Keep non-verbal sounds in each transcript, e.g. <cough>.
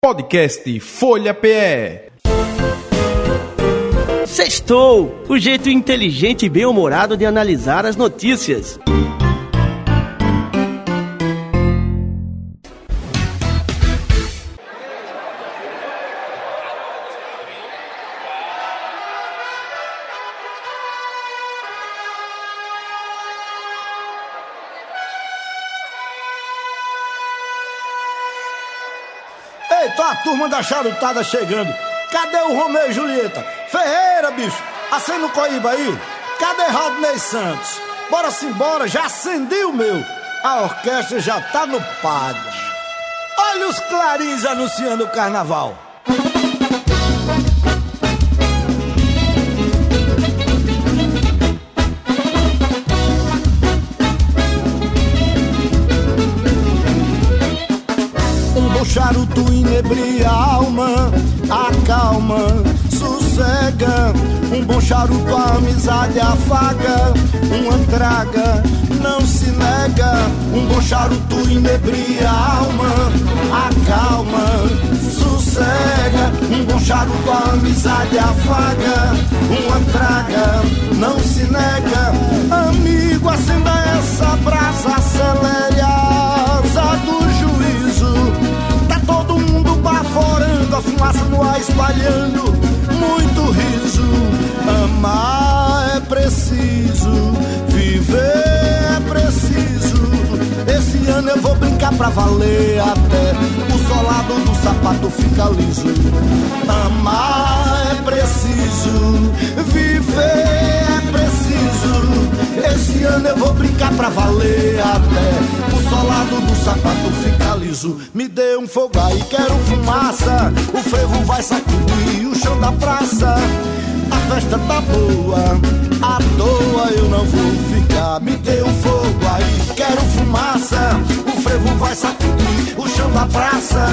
Podcast Folha PE. Sextou! O jeito inteligente e bem-humorado de analisar as notícias. Da charutada chegando. Cadê o Romeu e Julieta? Ferreira, bicho. Acende o coíba aí. Cadê Rodney Santos? Bora simbora, já acendi o meu. A orquestra já tá no padre. Olha os clarins anunciando o carnaval. Charuto inebria a alma, acalma, sossega. Um bom charuto a amizade afaga, uma traga não se nega. Um bom charuto inebria a alma, acalma, sossega. Um bom charuto a amizade afaga, uma traga não se nega. Amigo, acenda essa brasa, acelere baforando, a fumaça no ar espalhando, muito riso. Amar é preciso, viver é preciso. Esse ano eu vou brincar pra valer até o solado do sapato fica liso. Amar é preciso, viver é preciso. Esse ano eu vou brincar pra valer até o solado do sapato fica liso. Me dê um fogo aí, quero fumaça. O frevo vai sacudir o chão da praça. A festa tá boa, à toa eu não vou ficar. Me dê um fogo aí, quero fumaça. O frevo vai sacudir o chão da praça.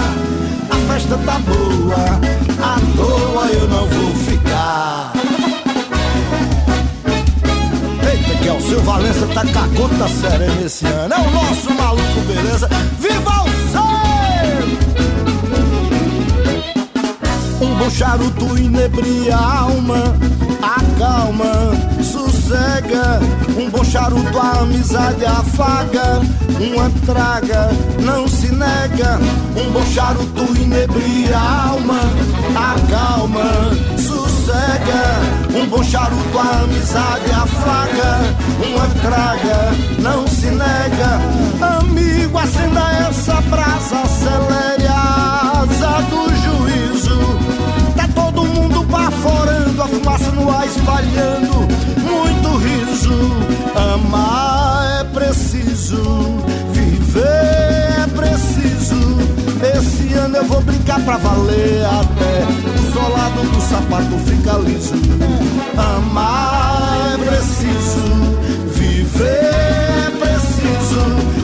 A festa tá boa, à toa eu não vou ficar. Que é o seu Valença tá com a conta séria nesse ano. É o nosso maluco, beleza? Viva o Um bom charuto inebria a alma, acalma, sossega. Um bom charuto a amizade afaga, uma traga não se nega. Um bom charuto inebria a alma, acalma, Um bom charuto a amizade afaga, uma traga não se nega. Amigo, acenda essa brasa, acelere a asa do juízo. Tá todo mundo baforando, a fumaça no ar espalhando, muito riso. Amar é preciso, viver é preciso. Esse ano eu vou brincar pra valer até o solado do sapato fica liso. Amar é preciso, viver é preciso.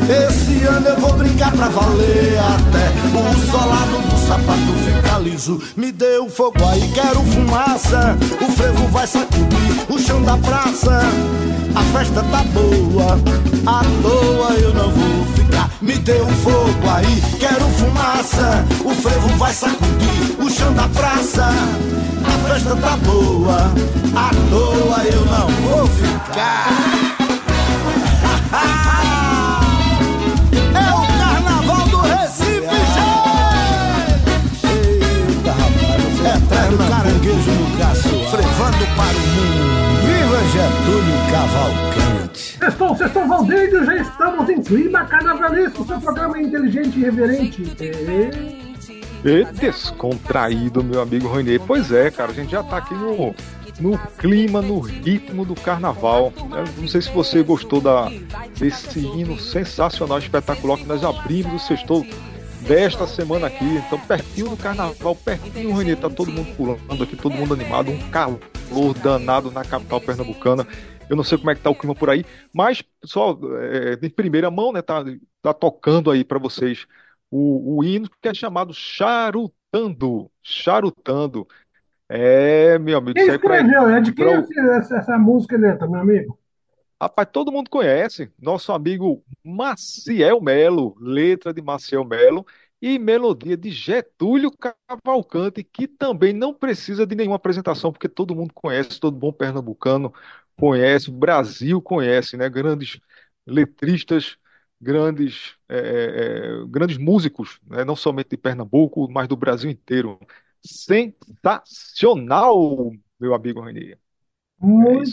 Esse ano eu vou brincar pra valer até o solado do sapato fica liso. Me dê o fogo aí, quero fumaça. O frevo vai sacudir o chão da praça. A festa tá boa, à toa eu não vou ficar. Me dê um fogo aí, quero fumaça. O frevo vai sacudir o chão da praça. A festa tá boa, à toa eu não vou ficar. <laughs> É o carnaval do Recife, gente! Eita, rapaz, eterno caranguejo no braço, frevando para o mundo. Viva Getúlio Cavalcante! Sextou, sextou, Valdeiro, já estamos em clima carnavalesco, seu programa é inteligente e irreverente. E... E descontraído, meu amigo Ronê. Pois é, cara, a gente já tá aqui no, no clima, no ritmo do carnaval. Eu não sei se você gostou da, desse hino sensacional, espetacular que nós abrimos o sextou desta semana aqui. Então, pertinho do carnaval, pertinho, Renê, tá todo mundo pulando aqui, todo mundo animado, um calor danado na capital pernambucana. Eu não sei como é que tá o clima por aí, mas, pessoal, é, de primeira mão, né, tá, tá tocando aí para vocês o, o hino que é chamado Charutando. Charutando. É, meu amigo, Quem aí pra- escreveu? É de quem pra- esse- essa, essa música, letra, meu amigo? Rapaz, todo mundo conhece. Nosso amigo Maciel Melo, letra de Maciel Melo, e melodia de Getúlio Cavalcante, que também não precisa de nenhuma apresentação, porque todo mundo conhece, todo bom pernambucano conhece, o Brasil conhece, né? Grandes letristas, grandes, é, é, é, grandes músicos, né? Não somente de Pernambuco, mas do Brasil inteiro. Sensacional, meu amigo Renier.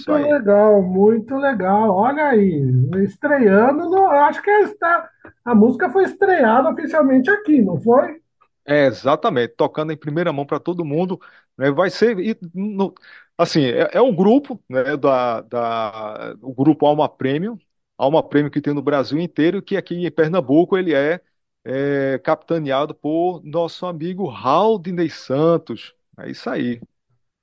É Muito aí. legal, muito legal. Olha aí, estreando, no, acho que está, a música foi estreada oficialmente aqui, não foi? É, exatamente, tocando em primeira mão para todo mundo, né, vai ser, e, no- assim, é, é um grupo, né, da, da, o grupo Alma Premium, Alma Premium que tem no Brasil inteiro, que aqui em Pernambuco ele é, é capitaneado por nosso amigo Haldinei Santos, é isso aí.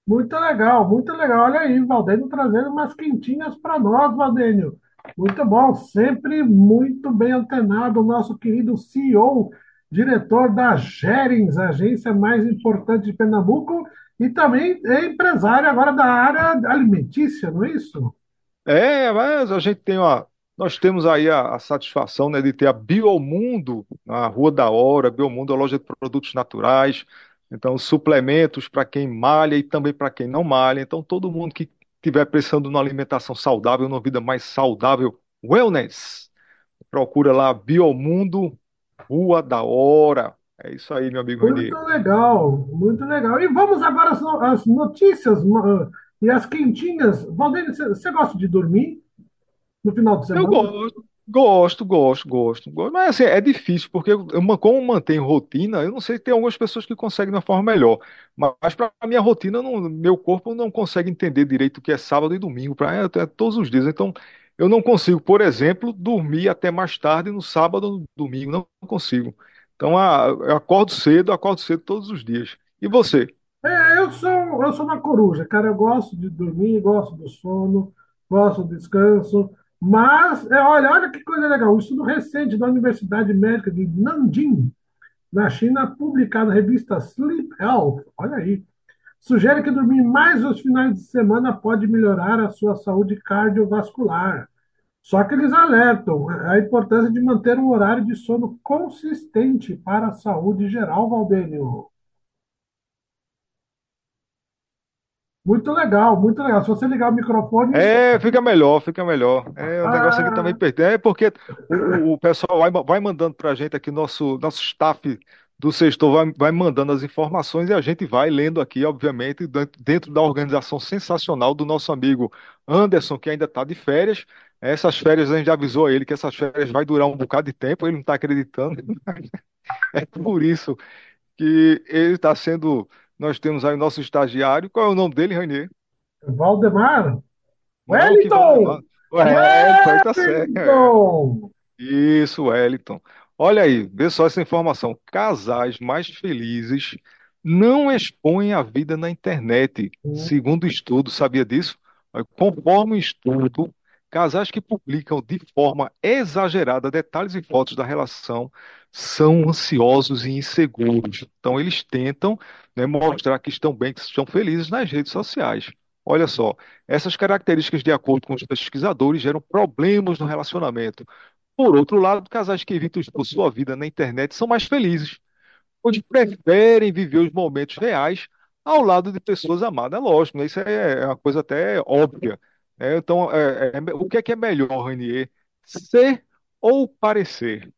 Muito legal, muito legal. Olha aí, Valdênio trazendo umas quentinhas para nós, Valdênio. Muito bom, sempre muito bem antenado, o nosso querido CEO, diretor da Gerins, a agência mais importante de Pernambuco, e também é empresário agora da área alimentícia, não é isso? É, mas a gente tem uma, nós temos aí a, a satisfação, né, de ter a Biomundo na Rua da Hora. Biomundo é uma loja de produtos naturais, então suplementos para quem malha e também para quem não malha. Então todo mundo que estiver precisando de uma alimentação saudável, uma vida mais saudável, wellness, procura lá Biomundo, Rua da Hora. É isso aí, meu amigo Muito Renê. legal, muito legal. E vamos agora às no- às notícias ma- e as quentinhas. Valdênio, você gosta de dormir no final de Eu semana? gosto, gosto, gosto, gosto, gosto. Mas assim, é difícil, porque eu, eu- como eu mantenho rotina, eu não sei, tem algumas pessoas que conseguem de uma forma melhor. Mas para a minha rotina, não- meu corpo não consegue entender direito o que é sábado e domingo, para é, é todos os dias. Então, eu não consigo, por exemplo, dormir até mais tarde no sábado ou no domingo. Não consigo. Então, eu acordo cedo, acordo cedo todos os dias. E você? É, eu sou, eu sou uma coruja, cara. Eu gosto de dormir, gosto do sono, gosto do descanso. Mas, é, olha, olha que coisa legal. Um estudo recente da Universidade Médica de Nanjing, na China, publicado na revista Sleep Health, olha aí, sugere que dormir mais nos finais de semana pode melhorar a sua saúde cardiovascular. Só que eles alertam a importância de manter um horário de sono consistente para a saúde geral, Valdênio. Muito legal, muito legal. Se você ligar o microfone, É, fica melhor, fica melhor. É, o negócio aqui ah, também perde. É porque o, o- pessoal vai, vai mandando pra gente aqui, nosso, nosso staff do Sextou vai, vai mandando as informações e a gente vai lendo aqui, obviamente, dentro da organização sensacional do nosso amigo Anderson, que ainda está de férias. Essas férias, a gente avisou a ele que essas férias vai durar um bocado de tempo, ele não está acreditando. <laughs> É por isso que ele está sendo. Nós temos aí o nosso estagiário. Qual é o nome dele, Rainê? Valdemar, Wellington! Valdemar. É, tá certo. Wellington! Isso, Wellington. Olha aí, vê só essa informação. Casais mais felizes não expõem a vida na internet, segundo estudo, sabia disso? Conforme estudo, casais que publicam de forma exagerada detalhes e fotos da relação são ansiosos e inseguros. Então, eles tentam, né, mostrar que estão bem, que estão felizes nas redes sociais. Olha só, essas características, de acordo com os pesquisadores, geram problemas no relacionamento. Por outro lado, casais que evitam expor sua vida na internet são mais felizes, onde preferem viver os momentos reais ao lado de pessoas amadas. É lógico, né? Isso é é uma coisa até óbvia. Né? Então, é- é- o que é que é melhor, Renier? Ser ou parecer?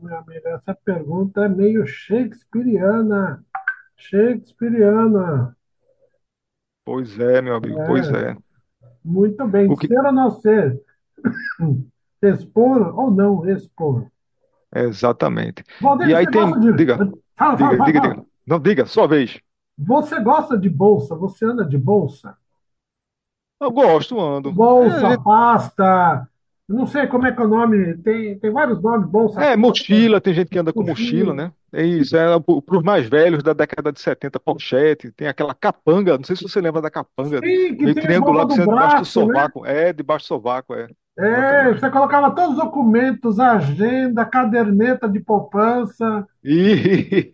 Meu amigo, essa pergunta é meio shakespeariana. Shakespeariana. Pois é, meu amigo, pois É, é. muito bem. O que... Ser ou não ser? <coughs> Expor ou não expor? Exatamente. E aí tem. de. Diga, Fala, fala, diga, fala, diga, diga. Não, diga, sua vez. Você gosta de bolsa? Você anda de bolsa? Eu gosto, ando. Bolsa, É, pasta, não sei como é que é o nome, tem, tem vários nomes, bolsa, É, mochila, tem gente que anda com mochila, mochila. né? É isso, é para os mais velhos da década de 70, pochete, tem aquela capanga, não sei se você lembra da capanga, Sim, que meio do assim, debaixo do né? sovaco. É, debaixo do sovaco, é. É, você colocava todos os documentos, agenda, caderneta de poupança,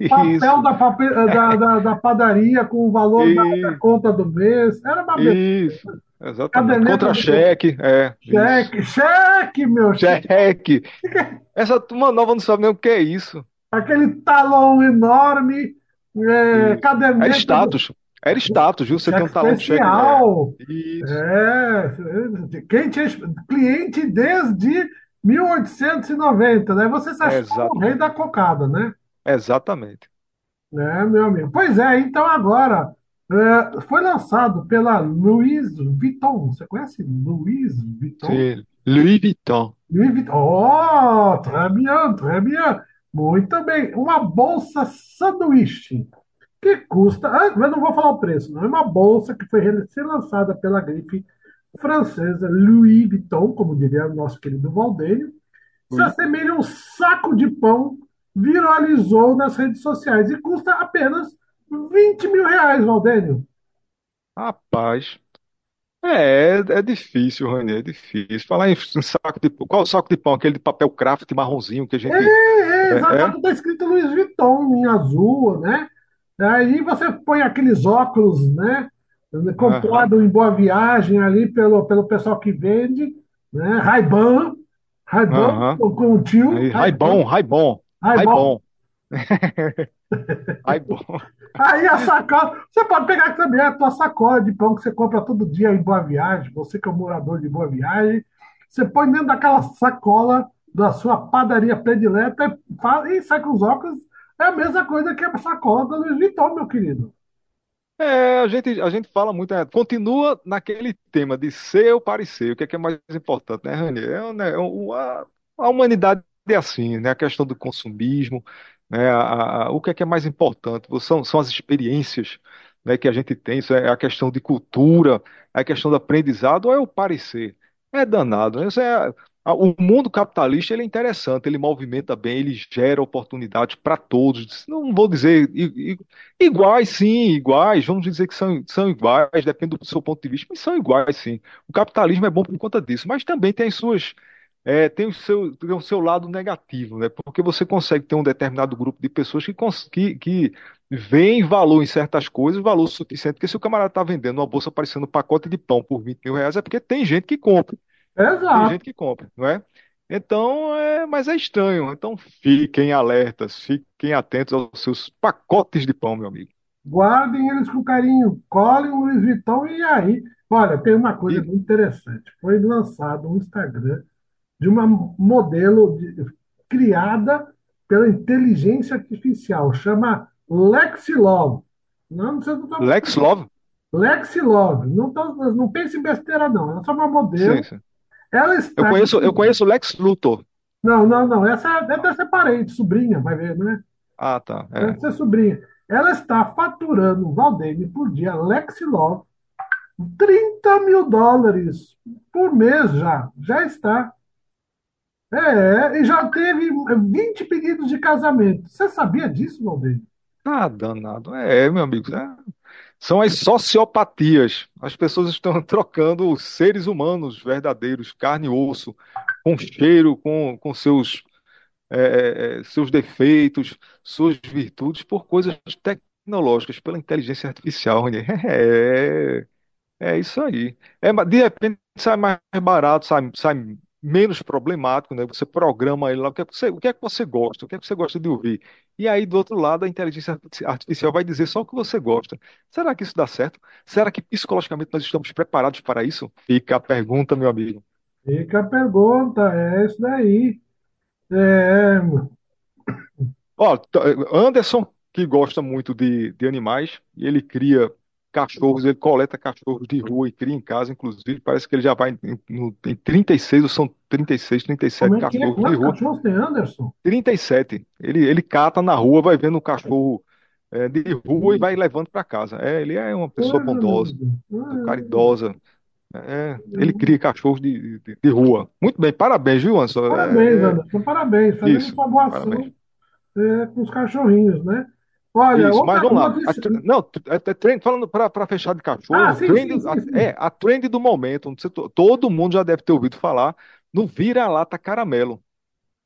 papel Isso, da, pape- da, da, da padaria com o valor da, da conta do mês, era uma beleza. isso, exatamente. Contra-cheque, é, isso. cheque, cheque, meu cheque. Cheque. Essa turma nova não sabe nem o que é isso. aquele talão enorme, é, caderneta do status. Era status, viu? Você tem cheque um talão de cheque. É. especial. Isso. É, quem tinha cliente desde 1890, né? Você se achava o rei da cocada, né? Exatamente. É, meu amigo. Pois é, então agora é, foi lançado pela Louis Vuitton. Você conhece Louis Vuitton? Sim. Louis Vuitton. Louis Vuitton. Oh, très bien, très bien. Muito bem. Uma bolsa sanduíche que custa. Ah, eu não vou falar o preço, não. É uma bolsa que foi recém-lançada pela grife francesa Louis Vuitton, como diria o nosso querido Valdênio. Se Oui. assemelha a um saco de pão, viralizou nas redes sociais e custa apenas 20 mil reais, Valdênio. Rapaz. É, é difícil, Rony, é difícil. Falar em, em saco de pão. Qual é o saco de pão? Aquele de papel craft marronzinho que a É, gente. é, É? é? exato, está escrito Louis Vuitton em azul, né? Aí você põe aqueles óculos, né? Aham. Comprado em Boa Viagem ali pelo, pelo pessoal que vende, né? Ray-Ban, Ray-Ban Aham. com com o tio, Aí, Ray-Ban, Raibon, Raibon, Ray-Ban. Raibon, <laughs> Raibon. Aí a sacola, você pode pegar também a tua sacola de pão que você compra todo dia em Boa Viagem, você que é um morador de Boa Viagem, você põe dentro daquela sacola da sua padaria predileta e, sai com os óculos. É a mesma coisa que a sacola Louis Vuitton, meu querido. É, a gente, a gente fala muito, né? Continua naquele tema de ser ou parecer, o que é, que é mais importante, né, Rani? É, né, um- a, a humanidade é assim, né? A questão do consumismo, né? A, a- o que é, que é mais importante? São, são as experiências, né, que a gente tem, isso é a questão de cultura, é a questão do aprendizado, ou é o parecer? É danado, né? Isso é, a- o mundo capitalista ele é interessante, ele movimenta bem, ele gera oportunidades para todos. Não vou dizer Iguais, sim, iguais. Vamos dizer que são, são iguais, depende do seu ponto de vista, mas são iguais, sim. O capitalismo é bom por conta disso, mas também tem as suas, é, tem o seu, tem o seu lado negativo, né? Porque você consegue ter um determinado grupo de pessoas que, que, que veem valor em certas coisas, valor suficiente, porque se o camarada está vendendo uma bolsa parecendo um pacote de pão por 20 mil reais, é porque tem gente que compra. Tem Exato. gente que compra, não é? Então, é, mas é estranho. Então, fiquem alertas, fiquem atentos aos seus pacotes de pão, meu amigo. Guardem eles com carinho, colhem o Louis Vuitton e aí. Olha, tem uma coisa E muito interessante. Foi lançado um Instagram de uma modelo de- criada pela inteligência artificial, chama Lexilove. Não, não sei se eu estou Lex Love? Lexilove. Não, tô- não pense em besteira, não. Ela é só uma Sim, modelo. sim. Ela Eu está. conheço, eu conheço Lex Luthor. Não, não, não. Essa é- deve ser parente, sobrinha, vai ver, né? Ah, tá. Deve É. ser sobrinha. Ela está faturando, Valdene, por dia, Lexilove, 30 mil dólares por mês já. Já está. É, e já teve 20 pedidos de casamento. Você sabia disso, Valdene? Ah, danado. É, meu amigo. é. São as sociopatias. As pessoas estão <laughs> trocando os seres humanos verdadeiros, carne e osso, com cheiro, com, com seus, é, é, é, seus defeitos, suas virtudes, por coisas tecnológicas, pela inteligência artificial. Rony. <laughs> É, É isso aí. É, de repente sai mais barato, sai, sai menos problemático, né? Você programa ele lá, o que é que você, o que é que você gosta, o que é que você gosta de ouvir. E aí, do outro lado, a inteligência arti- artificial vai dizer só o que você gosta. Será que isso dá certo? Será que psicologicamente nós estamos preparados para isso? Fica a pergunta, meu amigo. Fica a pergunta, é isso daí. É, Ó, t- Anderson, que gosta muito de, de animais, ele cria cachorros, ele coleta cachorros de rua e cria em casa, inclusive. Parece que ele já vai em, no, em 36, ou são 36, como 37 é é? cachorros de rua. cachorros tem Anderson? 37. Ele, ele cata na rua, vai vendo um cachorro é, de rua e vai levando para casa. É, ele é uma pessoa Coisa bondosa, linda. caridosa. É, ele cria cachorros de, de, de rua. Muito bem, parabéns, viu, Anderson? Parabéns, É, é, Anderson, parabéns. Fazendo isso, sua boa parabéns. ação é, com os cachorrinhos, né? Olha, Isso, mas vamos lá. A não, tr- é- é trend, falando para fechar de Ah, cachorro, sim, trend, sim, sim, a- é a trend do momento. Sei, todo mundo já deve ter ouvido falar no vira-lata caramelo.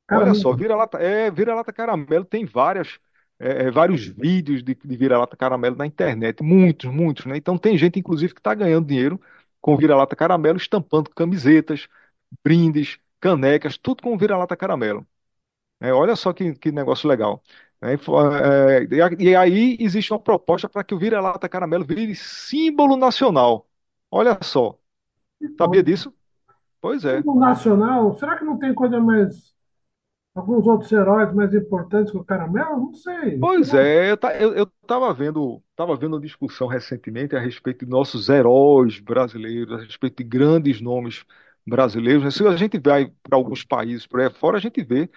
Olha só, vira-lata, é, vira-lata caramelo tem várias, é, é, vários vídeos de, de vira-lata caramelo na internet, muitos, muitos, né? Então tem gente, inclusive, que está ganhando dinheiro com vira-lata caramelo, estampando camisetas, brindes, canecas, tudo com vira-lata caramelo. né? Olha só que, que negócio legal. É, e aí existe uma proposta para que o vira-lata caramelo vire símbolo nacional. Olha só, sabia disso? Pois é. no nacional, será que não tem coisa mais. Alguns outros heróis mais importantes que o Caramelo? Não sei. Pois é, eu, ta- eu, eu tava vendo, tava vendo uma discussão recentemente a respeito de nossos heróis brasileiros, a respeito de grandes nomes brasileiros. Se a gente vai para alguns países por aí fora, a gente vê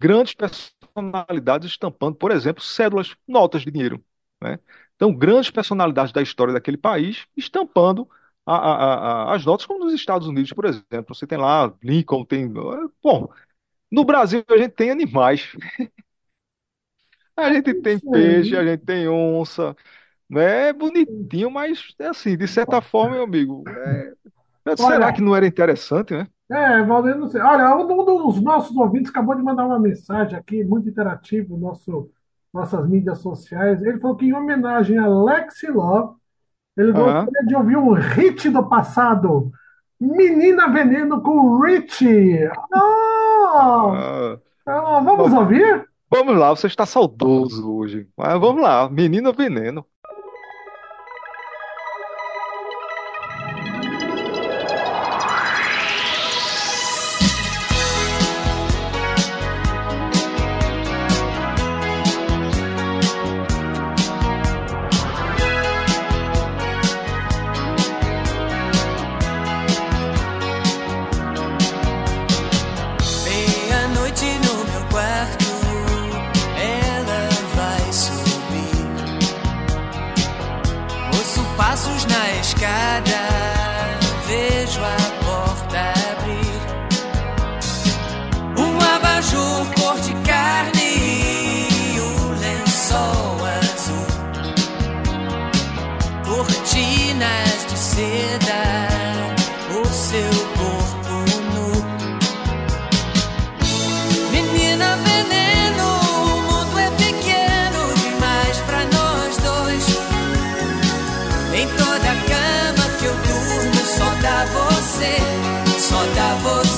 grandes personalidades estampando, por exemplo, cédulas, notas de dinheiro, né? Então, grandes personalidades da história daquele país estampando a- a- a- as notas, como nos Estados Unidos, por exemplo. Você tem lá Lincoln, tem. Bom, no Brasil a gente tem animais. <laughs> A gente tem peixe, a gente tem onça, né? É bonitinho, mas é assim, de certa forma, meu amigo, é- será Olha, que não era interessante, né? É, Valdir, não sei. Olha, um dos nossos ouvintes acabou de mandar uma mensagem aqui, muito interativo, no nosso, nossas mídias sociais. Ele falou que, em homenagem a Lexi Love, ele gostaria de ouvir um hit do passado. Menina Veneno com Richie. Ah, Ah, ah, vamos ouvir? vamos lá, você está saudoso hoje. Mas vamos lá, Menino Veneno.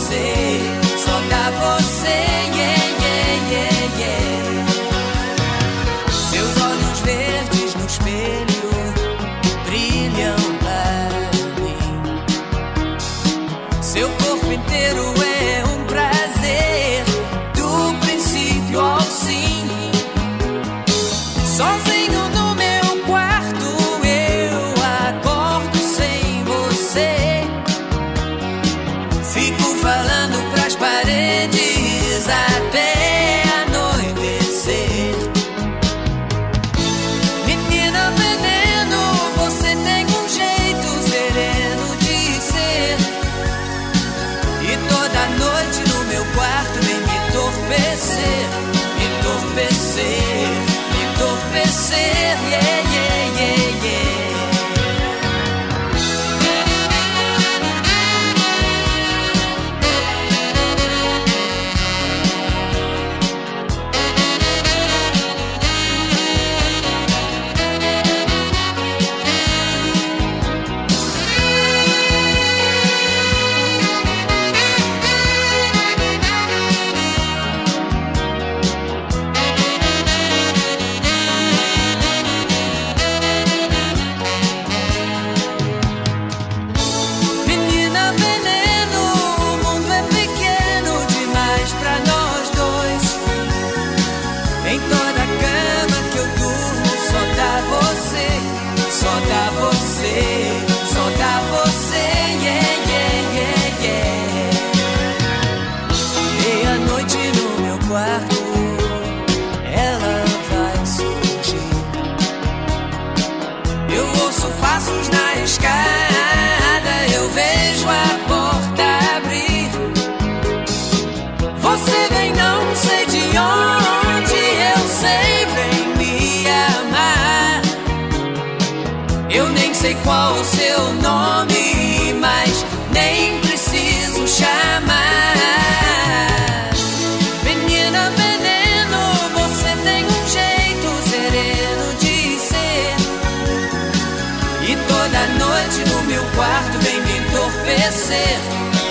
Você, sei qual o seu nome, mas nem preciso chamar. Menina veneno, você tem um jeito sereno de ser. E toda noite no meu quarto vem me entorpecer,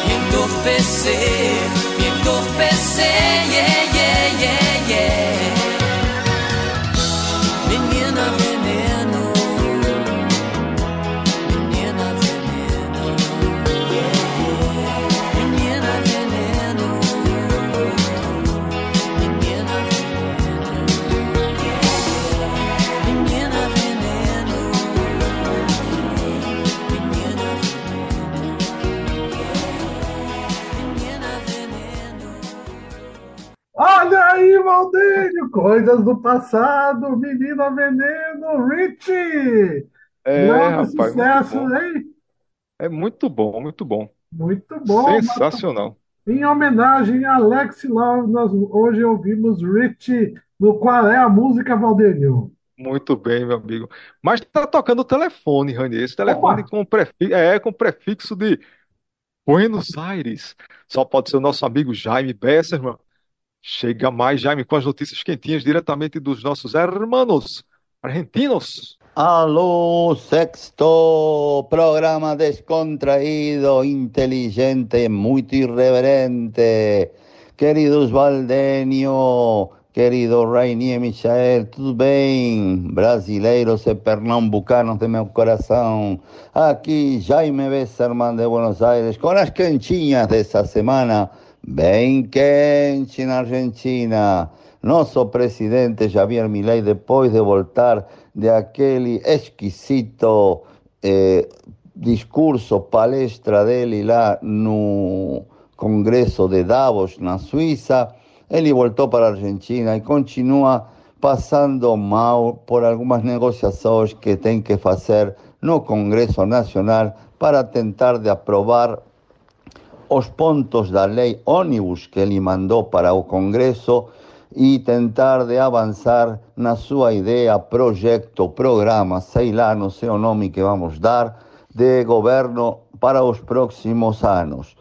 me entorpecer, me entorpecer, yeah, coisas do passado, Menina Veneno, Richie! É, rapaz, muito sucesso, bom. hein? É muito bom, muito bom. Muito bom. Sensacional. Em homenagem a Alex Love, nós hoje ouvimos Richie no Qual é a Música, Valdênio? Muito bem, meu amigo. Mas tá tocando o telefone, Rani. Esse telefone Opa! com prefixo, é, com prefixo de Buenos Aires. Só pode ser o nosso amigo Jaime Besserman. Chega mais, Jaime, com as notícias quentinhas diretamente dos nossos hermanos argentinos. Aló, sexto programa descontraído, inteligente, muy irreverente. Queridos Valdenio, querido Rainier Michael, tudo bem? Brasileiros e pernambucanos de meu coração. Aqui Jaime Besserman de Buenos Aires, com as quentinhas dessa semana. Bem quente na Argentina. Nosso presidente Javier Milei, depois de voltar de aquele exquisito eh, discurso, palestra dele lá no Congresso de Davos, na Suíça, ele voltou para Argentina e continua passando mal por algumas negociações que tem que fazer no Congresso Nacional para tentar de aprovar os pontos da lei ônibus que ele mandou para o Congresso e tentar de avançar na sua ideia, projeto, programa, sei lá, não sei nome que vamos dar, de governo para os próximos anos.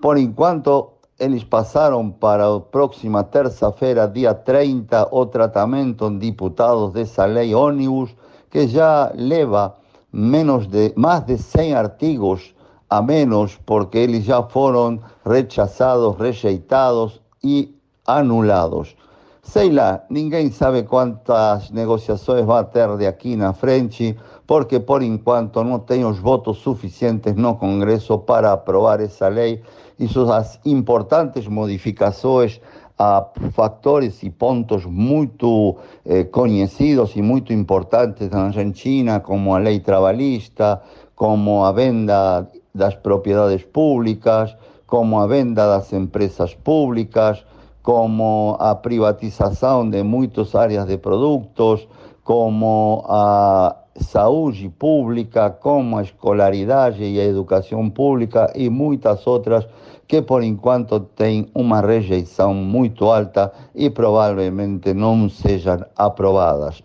Por enquanto, eles passaram para a próxima terça-feira, dia 30, o tratamento em diputados dessa lei ônibus, que já leva menos de, mais de 100 artigos a menos, porque eles já foram rechazados, rejeitados e anulados. Sei lá, ninguém sabe quantas negociações vai ter de aqui na frente, porque por enquanto não tem os votos suficientes no Congresso para aprovar essa lei e suas importantes modificações a fatores e pontos muito eh, conhecidos e muito importantes na Argentina, como a lei trabalhista, como a venda das propriedades públicas, como a venda das empresas públicas, como a privatização de muitas áreas de produtos, como a saúde pública, como a escolaridade e a pública e muitas outras que por enquanto têm uma rejeição muito alta e provavelmente não sejam aprovadas.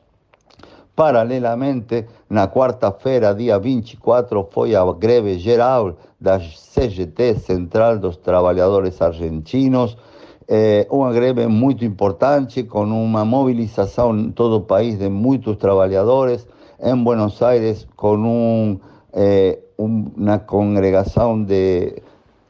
Paralelamente, na quarta-feira, dia 24, foi a greve geral da CGT, Central dos Trabalhadores Argentinos, eh, uma greve muito importante, com uma mobilização em todo o país de muitos trabalhadores, em Buenos Aires, com um, eh, um, uma congregação de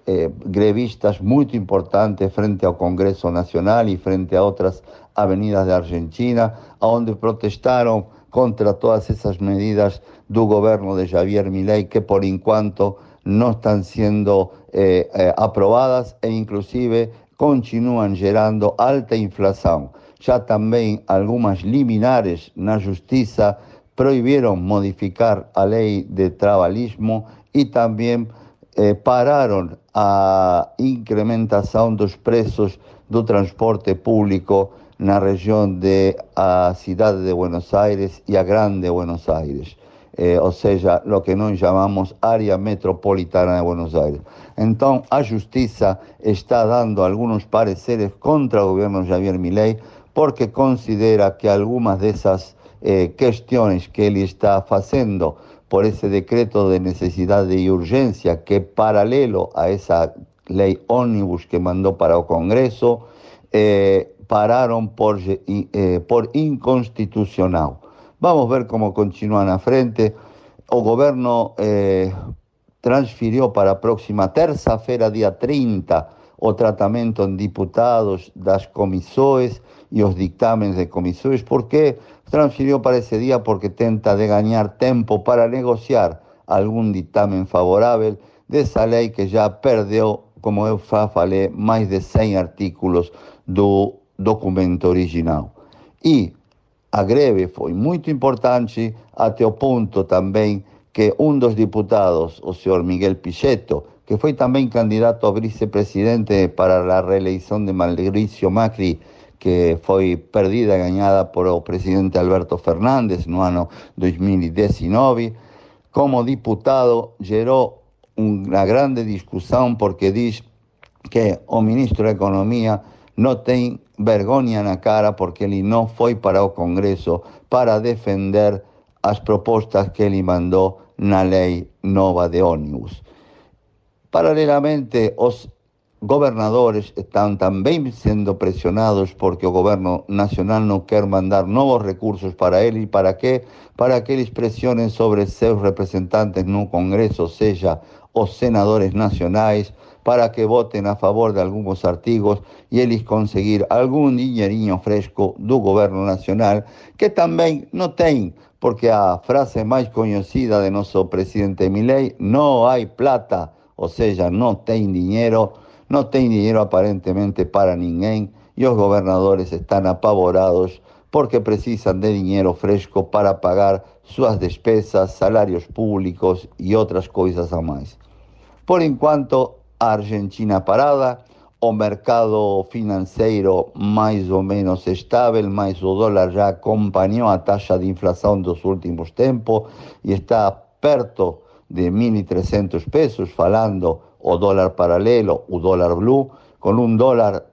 eh, grevistas muito importante frente ao Congresso Nacional e frente a outras avenidas da Argentina, onde protestaram contra todas essas medidas do governo de Javier Milei que por enquanto não estão sendo eh, eh, aprovadas e inclusive continuam gerando alta inflação. Já também algumas liminares na justiça proibiram modificar a lei de trabalhismo e também eh, pararam a incrementação dos preços do transporte público na região de a cidade de Buenos Aires e a Grande Buenos Aires, eh, ou seja, o que nós chamamos área metropolitana de Buenos Aires. Então, a Justiça está dando alguns pareceres contra o governo Javier Milei porque considera que algumas dessas eh, questões que ele está fazendo por esse decreto de necessidade e urgência que é paralelo a essa lei ônibus que mandou para o Congresso, eh, pararam por, eh, por inconstitucional. Vamos ver como continua na frente. O governo eh, transferiu para a próxima terça-feira, dia 30, o tratamento em diputados das comissões e os dictámenes de comissões. Por que transferiu para esse dia? Porque tenta de ganhar tempo para negociar algum dictamen favorável dessa lei que já perdeu, como eu já falei, mais de 100 artículos do documento original. E a greve foi muito importante até o ponto também que um dos diputados, o senhor Miguel Pichetto, que foi também candidato a vice-presidente para a reeleição de Mauricio Macri, que foi perdida e ganhada por o presidente Alberto Fernández no ano 2019, como diputado gerou uma grande discussão porque diz que o ministro da Economia não tem vergonha na cara porque ele não foi para o Congresso para defender as propostas que ele mandou na lei nova de ônibus. Paralelamente, os gobernadores están también siendo presionados porque el gobierno nacional no quiere mandar nuevos recursos para él y para qué? Para que ellos presionen sobre sus representantes no Congreso, sea os senadores nacionales, para que voten a favor de algunos artigos y ellos conseguir algún dinheirinho fresco do gobierno nacional que también no tienen, porque a frase más conocida de nuestro presidente Milei, no hay plata, o sea, no tienen dinero, no tem dinheiro aparentemente para ninguém e os governadores estão apavorados porque precisam de dinheiro fresco para pagar suas despesas, salários públicos e outras coisas a mais. Por enquanto, a Argentina parada, o mercado financeiro mais ou menos estável, mas o dólar já acompanhou a taxa de inflação dos últimos tempos e está perto de 1.300 pesos, falando o dólar paralelo, o dólar blue, con un dólar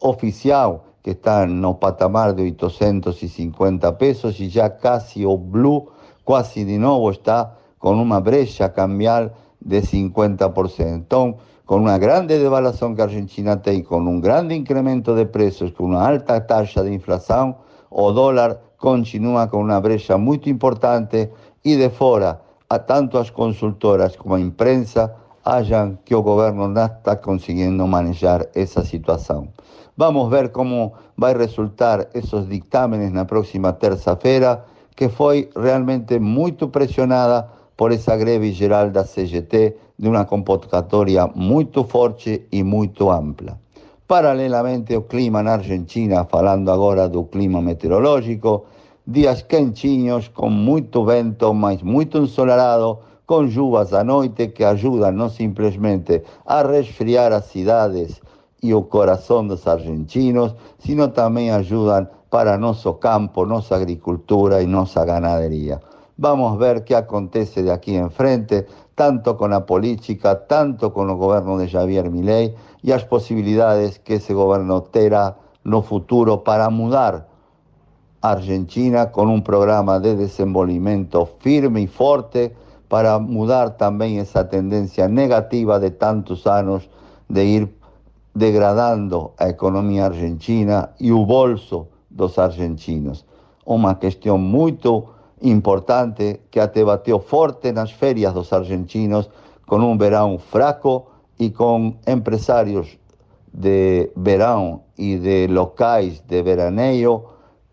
oficial que está no patamar de 850 pesos y ya casi o blue, casi de nuevo está con una brecha cambial de 50%. Entonces, con una grande devaluación que Argentina tiene, con un grande incremento de precios, con una alta tasa de inflación, o dólar continúa con una brecha muy importante y de fuera a tanto las consultoras como a imprensa hayan que el gobierno no está consiguiendo manejar esa situación. Vamos a ver cómo va a resultar esos dictámenes la próxima terça-feira, que fue realmente muy presionada por esa greve geral da CGT de una convocatoria muy fuerte y muy amplia. Paralelamente, o clima en Argentina, falando agora do clima meteorológico, días quentinhos, con mucho vento, mas muito ensolarado, com chuvas à noite que ajudam não simplesmente a resfriar as cidades e o coração dos argentinos, sino também ajudam para nosso campo, nossa agricultura e nossa ganaderia. Vamos ver o que acontece de aqui em frente, tanto com a política, tanto com o governo de Javier Milei e as possibilidades que esse governo terá no futuro para mudar a Argentina com um programa de desenvolvimento firme e forte para mudar también esa tendencia negativa de tantos años de ir degradando a economía argentina y el bolso los argentinos. Una cuestión muy importante que até bateu forte las ferias los argentinos con un verano fraco y con empresarios de verano y de locais de veraneio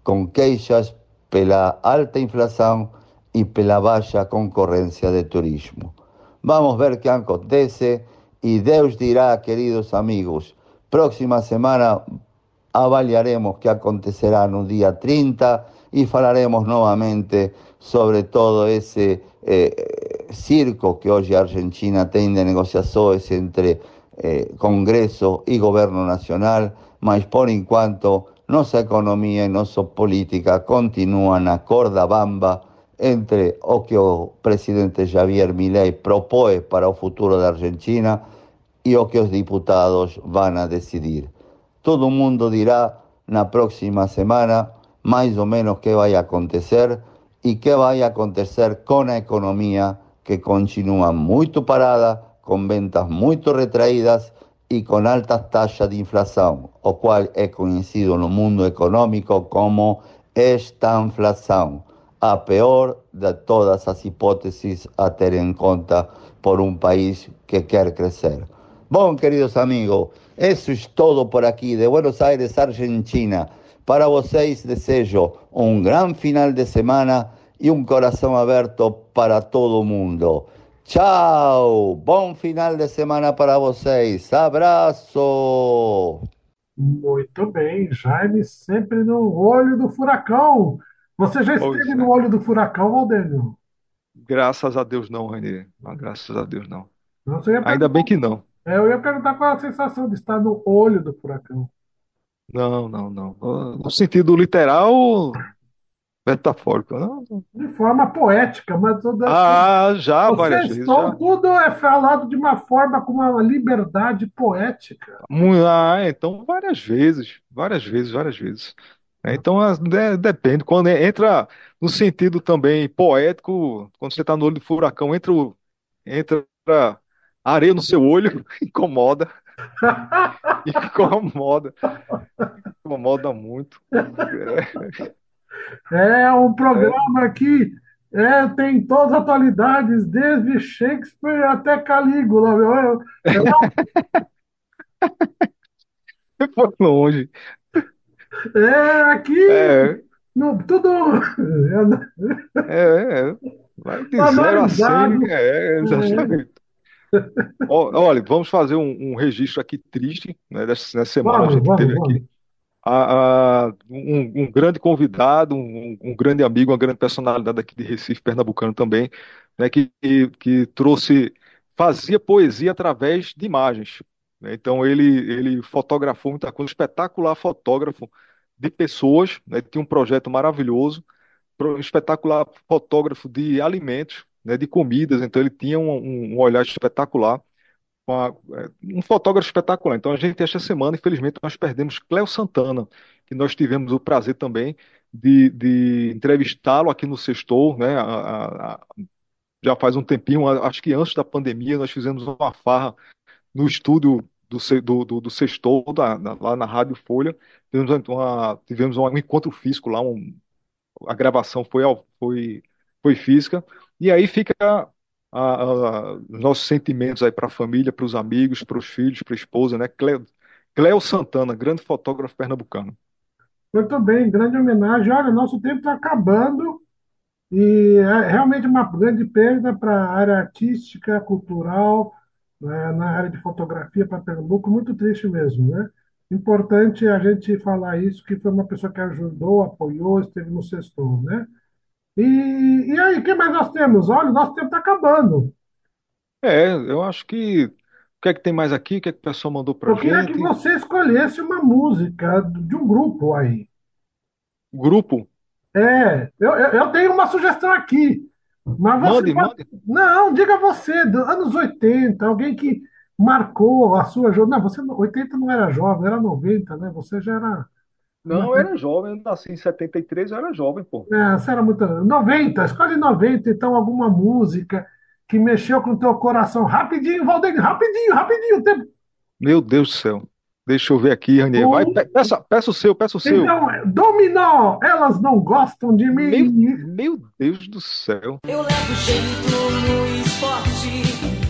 con queixas pela alta inflación y pela baixa concorrencia de turismo. Vamos a ver qué acontece y Deus dirá, queridos amigos, próxima semana avaliaremos qué acontecerá no día 30 y falaremos nuevamente sobre todo ese eh, circo que hoy Argentina tiene de negociaciones entre eh, Congreso y Gobierno Nacional, mas por enquanto nuestra economía y nuestra política continúan a corda bamba entre o que o presidente Javier Milei propõe para o futuro da Argentina e o que os diputados vão a decidir. Todo mundo dirá na próxima semana mais ou menos o que vai acontecer e que vai acontecer com a economia que continua muito parada, com ventas muito retraídas e com altas taxas de inflação, o qual é conhecido no mundo econômico como estanflação a peor de todas as hipóteses a ter em conta por um país que quer crescer. Bom, queridos amigos, isso é todo por aqui de Buenos Aires, Argentina. Para vocês desejo um gran final de semana e um coração aberto para todo mundo. Tchau! Bom final de semana para vocês. Abraço! Muito bem, Jaime sempre no olho do furacão. Você já Pois esteve é. no olho do furacão, Valdênio? Graças a Deus não, Renê. Graças a Deus não. Ainda bem que não. É, eu ia perguntar qual é a sensação de estar no olho do furacão. Não, não, não. No sentido literal, metafórico. Não. De forma poética, mas toda Ah, já, várias vezes. Já. tudo é falado de uma forma com uma liberdade poética. Ah, então várias vezes, várias vezes, várias vezes. É, Então de- depende. Quando entra no sentido também poético, quando você está no olho do furacão, entra, entra areia no seu olho, <laughs> incomoda, <laughs> incomoda, incomoda muito. É, É um programa que é, tem todas as atualidades, desde Shakespeare até Calígula. meu. É, foi longe. é aqui, É, no, tudo. é, é. Vai de zero a analisado. cem, é, exatamente. Ó, Olha, vamos fazer um, um registro aqui triste, né, dessa, nessa semana a Vamos, gente vamos, teve vamos. aqui a- a- um, um grande convidado, um, um grande amigo, uma grande personalidade aqui de Recife, pernambucano também, né, que, que, que trouxe, fazia poesia através de imagens. né? Então ele, ele fotografou muita coisa, espetacular fotógrafo de pessoas, né, tinha um projeto maravilhoso, pro- espetacular fotógrafo de alimentos, né, de comidas, então ele tinha um, um olhar espetacular com a- é, um fotógrafo espetacular. Então, a gente, esta semana, infelizmente, nós perdemos Cléo Santana, que nós tivemos o prazer também de, de entrevistá-lo aqui no Sextou, né? a- a- a- já faz um tempinho, acho que antes da pandemia, nós fizemos uma farra no estúdio do, do, do, da- na- lá na Rádio Folha. Tivemos, uma, tivemos um encontro físico lá, um, a gravação foi, foi, foi física. E aí fica a- a- os nossos sentimentos aí para a família, para os amigos, para os filhos, para a esposa, né? Cleo, Cleo Santana, grande fotógrafo pernambucano. Muito bem, grande homenagem. Olha, nosso tempo está acabando e é realmente uma grande perda para a área artística, cultural, né, na área de fotografia para Pernambuco. Muito triste mesmo, né? Importante a gente falar isso, que foi uma pessoa que ajudou, apoiou, esteve no sextou, né? E, e aí, o que mais nós temos? Olha, o nosso tempo está acabando. É, eu acho que. O que é que tem mais aqui? O que é que o pessoal mandou pra Eu queria que gente? você escolhesse uma música de um grupo aí. Grupo? É, eu, eu, eu tenho uma sugestão aqui. Mas você Mande, pode- mande. Não, diga você, anos 80, alguém que marcou a sua jornada. Não, você 80 não era jovem, era 90, né? Você já era. Não, eu era jovem, eu nasci em 73, eu era jovem, pô. É, você era muito. 90, escolhe 90, então, alguma música que mexeu com o teu coração. Rapidinho, Valdeir, rapidinho, rapidinho. o Tempo. Meu Deus do céu. Deixa eu ver aqui, Ranier. Vai, pe- peça, peça o seu, peça o seu. Então, Dominó, elas não gostam de Meu, mim. meu Deus do céu. Eu levo jeito no esporte,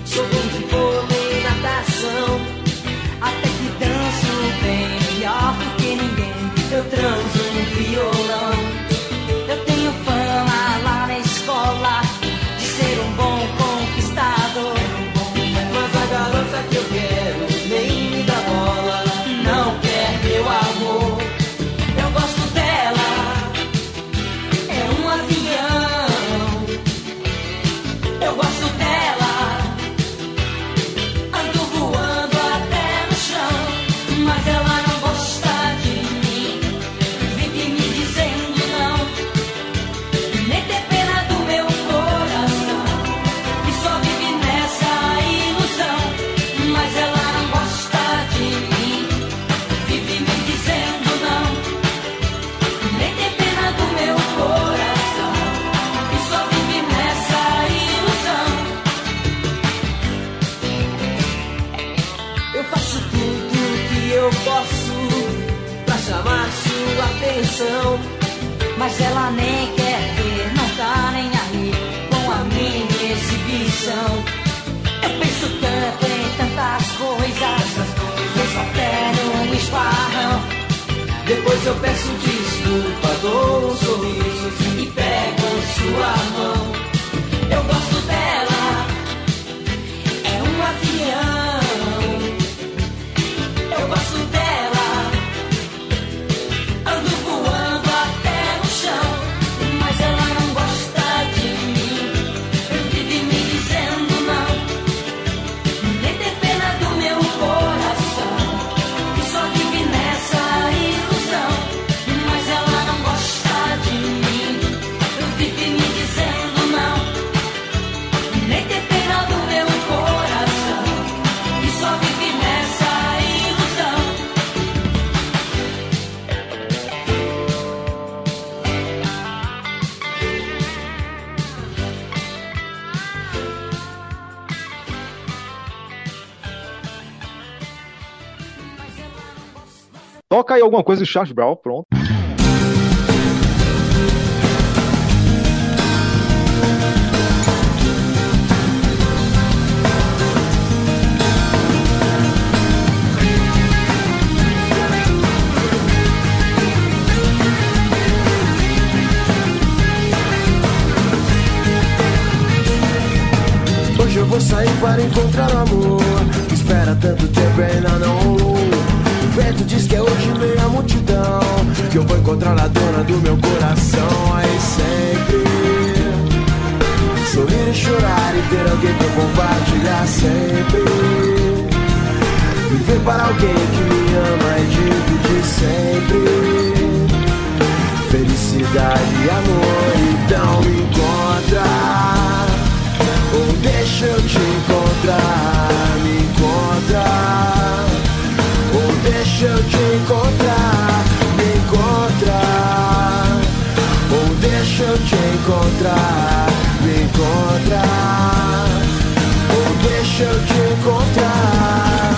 Eu Toca aí alguma coisa de Charles Brown, pronto. Que eu vou encontrar a dona do meu coração. Aí sempre sorrir e chorar e ter alguém pra compartilhar sempre. Viver para alguém que me ama e dividir sempre. Felicidade e amor, então me encontra. Ou deixa eu te encontrar, me encontra. Ou deixa eu te encontrar, encontra. Ou deixa eu te encontrar.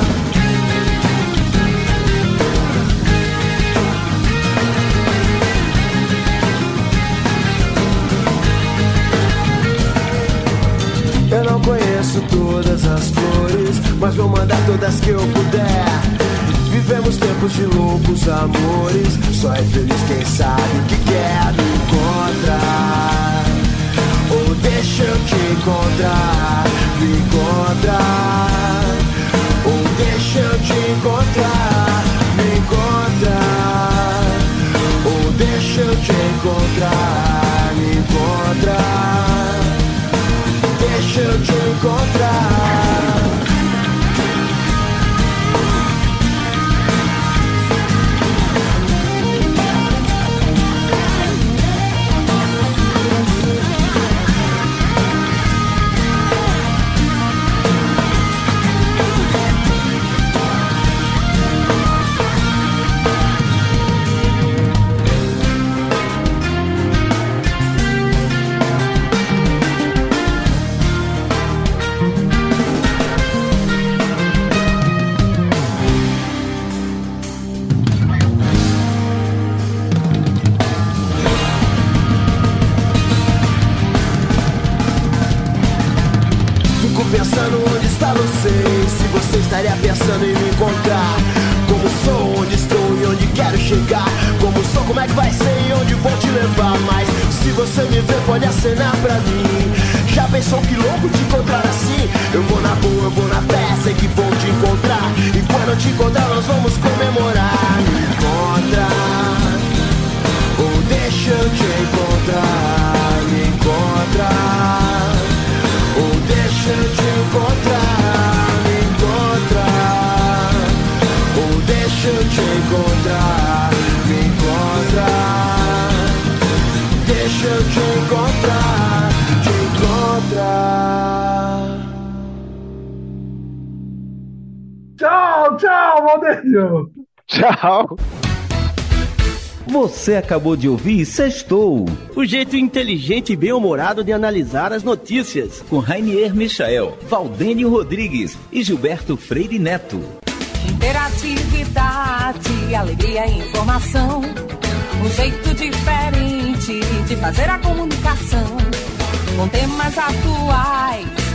Eu não conheço todas as flores, mas vou mandar todas que eu puder. Vivemos tempos de loucos amores, só é feliz quem sabe o que quer encontrar. Deixa eu te encontrar, me encontrar. Ou deixa eu te encontrar, nós vamos comemorar. Me encontra Ou deixa eu te encontrar tchau. Tchau. Você acabou de ouvir Sextou. O jeito inteligente e bem-humorado de analisar as notícias. Com Rainier Michael, Valdênio Rodrigues e Gilberto Freire Neto. Interatividade, alegria e informação. Um jeito diferente de fazer a comunicação. Com temas atuais